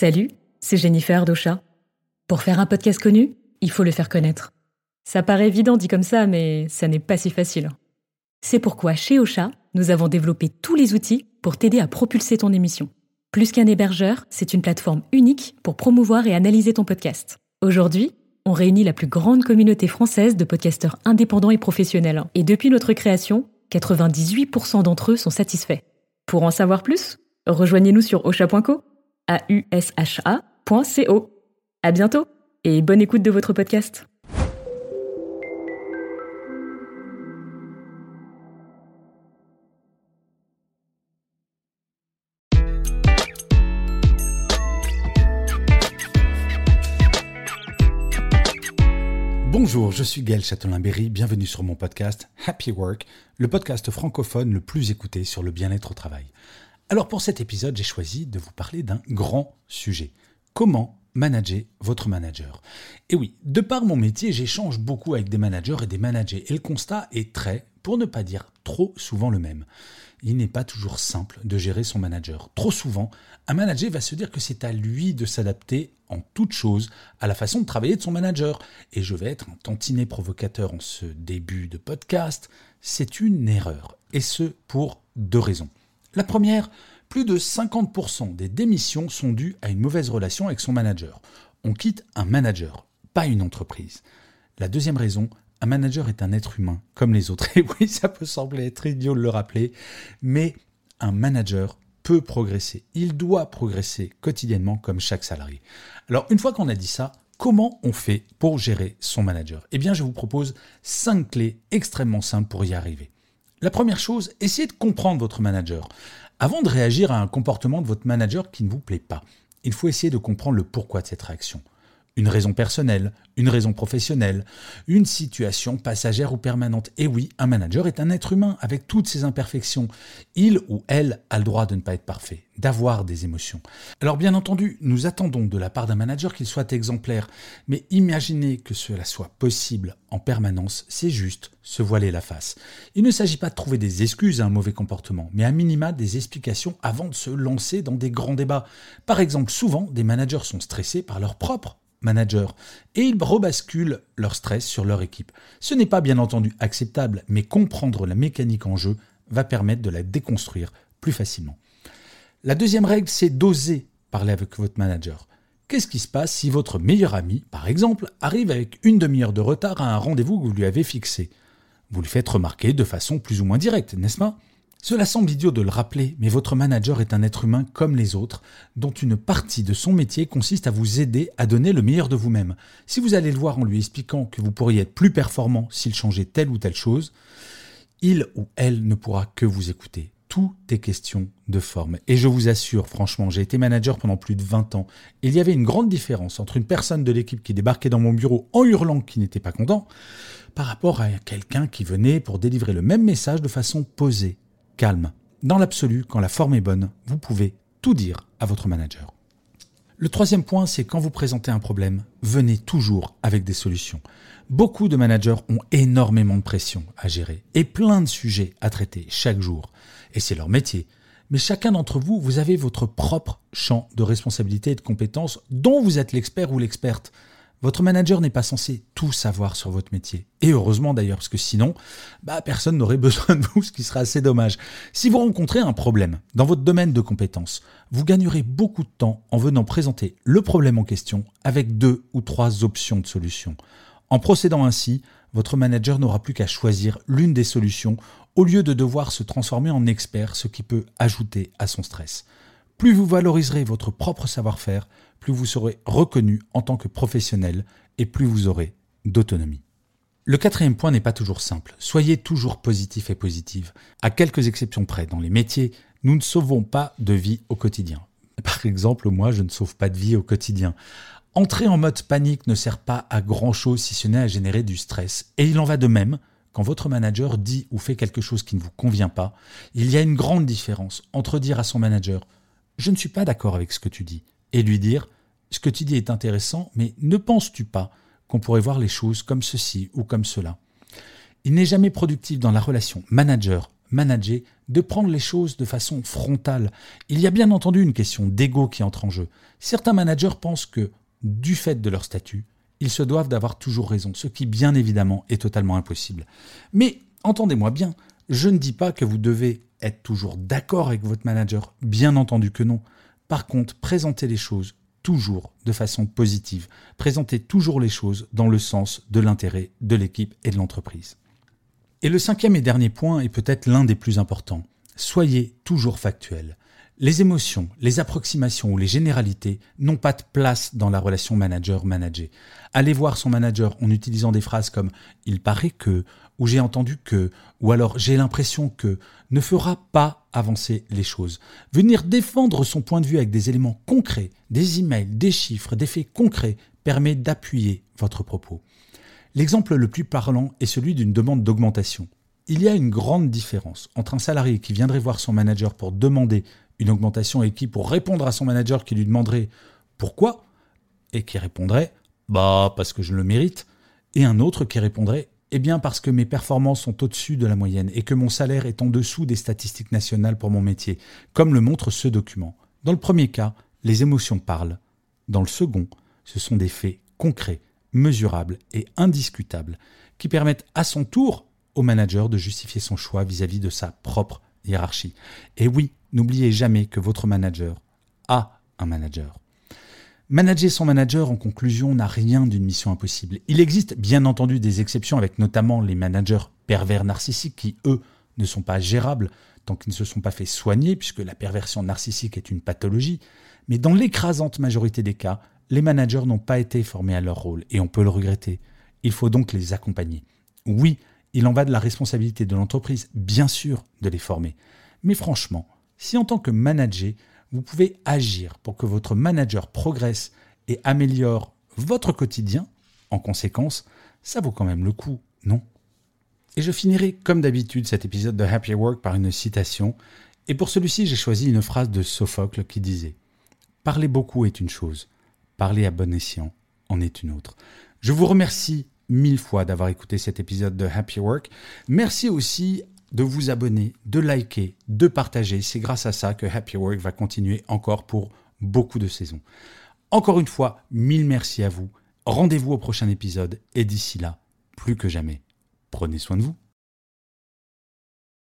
Salut, c'est Jennifer Docha. Pour faire un podcast connu, il faut le faire connaître. Ça paraît évident dit comme ça, mais ça n'est pas si facile. C'est pourquoi chez Ocha, nous avons développé tous les outils pour t'aider à propulser ton émission. Plus qu'un hébergeur, c'est une plateforme unique pour promouvoir et analyser ton podcast. Aujourd'hui, on réunit la plus grande communauté française de podcasteurs indépendants et professionnels. Et depuis notre création, 98% d'entre eux sont satisfaits. Pour en savoir plus, rejoignez-nous sur osha.co, a u s h -A À bientôt et bonne écoute de votre podcast. Bonjour, je suis Gaël Châtelain-Berry, bienvenue sur mon podcast Happy Work, le podcast francophone le plus écouté sur le bien-être au travail. Alors pour cet épisode, j'ai choisi de vous parler d'un grand sujet. Comment manager votre manager? Et oui, de par mon métier, j'échange beaucoup avec des managers et des managers, et le constat est très, pour ne pas dire trop souvent le même il n'est pas toujours simple de gérer son manager. Trop souvent, un manager va se dire que c'est à lui de s'adapter en toute chose à la façon de travailler de son manager. Et je vais être un tantinet provocateur en ce début de podcast. C'est une erreur. Et ce, pour deux raisons. La première, plus de 50% des démissions sont dues à une mauvaise relation avec son manager. On quitte un manager, pas une entreprise. La deuxième raison, un manager est un être humain comme les autres. Et oui, ça peut sembler être idiot de le rappeler, mais un manager peut progresser. Il doit progresser quotidiennement comme chaque salarié. Alors, une fois qu'on a dit ça, comment on fait pour gérer son manager? Eh bien, je vous propose cinq clés extrêmement simples pour y arriver. La première chose, essayez de comprendre votre manager. Avant de réagir à un comportement de votre manager qui ne vous plaît pas, il faut essayer de comprendre le pourquoi de cette réaction une raison personnelle, une raison professionnelle, une situation passagère ou permanente. Et oui, un manager est un être humain avec toutes ses imperfections. Il ou elle a le droit de ne pas être parfait, d'avoir des émotions. Alors bien entendu, nous attendons de la part d'un manager qu'il soit exemplaire, mais imaginez que cela soit possible en permanence, c'est juste se voiler la face. Il ne s'agit pas de trouver des excuses à un mauvais comportement, mais à minima des explications avant de se lancer dans des grands débats. Par exemple, souvent, des managers sont stressés par leur propre manager et ils rebasculent leur stress sur leur équipe. Ce n'est pas bien entendu acceptable, mais comprendre la mécanique en jeu va permettre de la déconstruire plus facilement. La deuxième règle, c'est d'oser parler avec votre manager. Qu'est-ce qui se passe si votre meilleur ami, par exemple, arrive avec une demi-heure de retard à un rendez-vous que vous lui avez fixé? Vous le faites remarquer de façon plus ou moins directe, n'est-ce pas? Cela semble idiot de le rappeler, mais votre manager est un être humain comme les autres, dont une partie de son métier consiste à vous aider à donner le meilleur de vous-même. Si vous allez le voir en lui expliquant que vous pourriez être plus performant s'il changeait telle ou telle chose, il ou elle ne pourra que vous écouter. Tout est question de forme. Et je vous assure, franchement, j'ai été manager pendant plus de 20 ans. Il y avait une grande différence entre une personne de l'équipe qui débarquait dans mon bureau en hurlant qu'il n'était pas content, par rapport à quelqu'un qui venait pour délivrer le même message de façon posée calme. Dans l'absolu, quand la forme est bonne, vous pouvez tout dire à votre manager. Le troisième point, c'est quand vous présentez un problème, venez toujours avec des solutions. Beaucoup de managers ont énormément de pression à gérer et plein de sujets à traiter chaque jour. Et c'est leur métier. Mais chacun d'entre vous, vous avez votre propre champ de responsabilité et de compétences dont vous êtes l'expert ou l'experte. Votre manager n'est pas censé tout savoir sur votre métier. Et heureusement d'ailleurs, parce que sinon, bah, personne n'aurait besoin de vous, ce qui serait assez dommage. Si vous rencontrez un problème dans votre domaine de compétences, vous gagnerez beaucoup de temps en venant présenter le problème en question avec deux ou trois options de solution. En procédant ainsi, votre manager n'aura plus qu'à choisir l'une des solutions au lieu de devoir se transformer en expert, ce qui peut ajouter à son stress. Plus vous valoriserez votre propre savoir-faire, plus vous serez reconnu en tant que professionnel et plus vous aurez d'autonomie. Le quatrième point n'est pas toujours simple. Soyez toujours positif et positive. À quelques exceptions près, dans les métiers, nous ne sauvons pas de vie au quotidien. Par exemple, moi, je ne sauve pas de vie au quotidien. Entrer en mode panique ne sert pas à grand chose si ce n'est à générer du stress. Et il en va de même quand votre manager dit ou fait quelque chose qui ne vous convient pas. Il y a une grande différence entre dire à son manager Je ne suis pas d'accord avec ce que tu dis et lui dire Ce que tu dis est intéressant, mais ne penses-tu pas qu'on pourrait voir les choses comme ceci ou comme cela? Il n'est jamais productif dans la relation manager-manager de prendre les choses de façon frontale. Il y a bien entendu une question d'ego qui entre en jeu. Certains managers pensent que, du fait de leur statut, ils se doivent d'avoir toujours raison, ce qui bien évidemment est totalement impossible. Mais entendez-moi bien, je ne dis pas que vous devez être toujours d'accord avec votre manager, bien entendu que non. Par contre, présentez les choses toujours de façon positive. Présentez toujours les choses dans le sens de l'intérêt de l'équipe et de l'entreprise. Et le cinquième et dernier point est peut-être l'un des plus importants. Soyez toujours factuel. Les émotions, les approximations ou les généralités n'ont pas de place dans la relation manager-manager. Allez voir son manager en utilisant des phrases comme il paraît que, ou j'ai entendu que, ou alors j'ai l'impression que, ne fera pas avancer les choses. Venir défendre son point de vue avec des éléments concrets, des emails, des chiffres, des faits concrets, permet d'appuyer votre propos. L'exemple le plus parlant est celui d'une demande d'augmentation. Il y a une grande différence entre un salarié qui viendrait voir son manager pour demander une augmentation et qui, pour répondre à son manager qui lui demanderait pourquoi, et qui répondrait bah parce que je le mérite, et un autre qui répondrait eh bien parce que mes performances sont au-dessus de la moyenne et que mon salaire est en dessous des statistiques nationales pour mon métier, comme le montre ce document. Dans le premier cas, les émotions parlent. Dans le second, ce sont des faits concrets, mesurables et indiscutables qui permettent à son tour au manager de justifier son choix vis-à-vis -vis de sa propre hiérarchie. Et oui, n'oubliez jamais que votre manager a un manager. Manager son manager, en conclusion, n'a rien d'une mission impossible. Il existe bien entendu des exceptions, avec notamment les managers pervers narcissiques qui, eux, ne sont pas gérables tant qu'ils ne se sont pas fait soigner, puisque la perversion narcissique est une pathologie. Mais dans l'écrasante majorité des cas, les managers n'ont pas été formés à leur rôle, et on peut le regretter. Il faut donc les accompagner. Oui, il en va de la responsabilité de l'entreprise, bien sûr, de les former. Mais franchement, si en tant que manager, vous pouvez agir pour que votre manager progresse et améliore votre quotidien, en conséquence, ça vaut quand même le coup, non? Et je finirai comme d'habitude cet épisode de Happy Work par une citation, et pour celui-ci j'ai choisi une phrase de Sophocle qui disait ⁇ Parler beaucoup est une chose, parler à bon escient en est une autre ⁇ Je vous remercie mille fois d'avoir écouté cet épisode de Happy Work. Merci aussi de vous abonner, de liker, de partager. C'est grâce à ça que Happy Work va continuer encore pour beaucoup de saisons. Encore une fois, mille merci à vous. Rendez-vous au prochain épisode et d'ici là, plus que jamais, prenez soin de vous.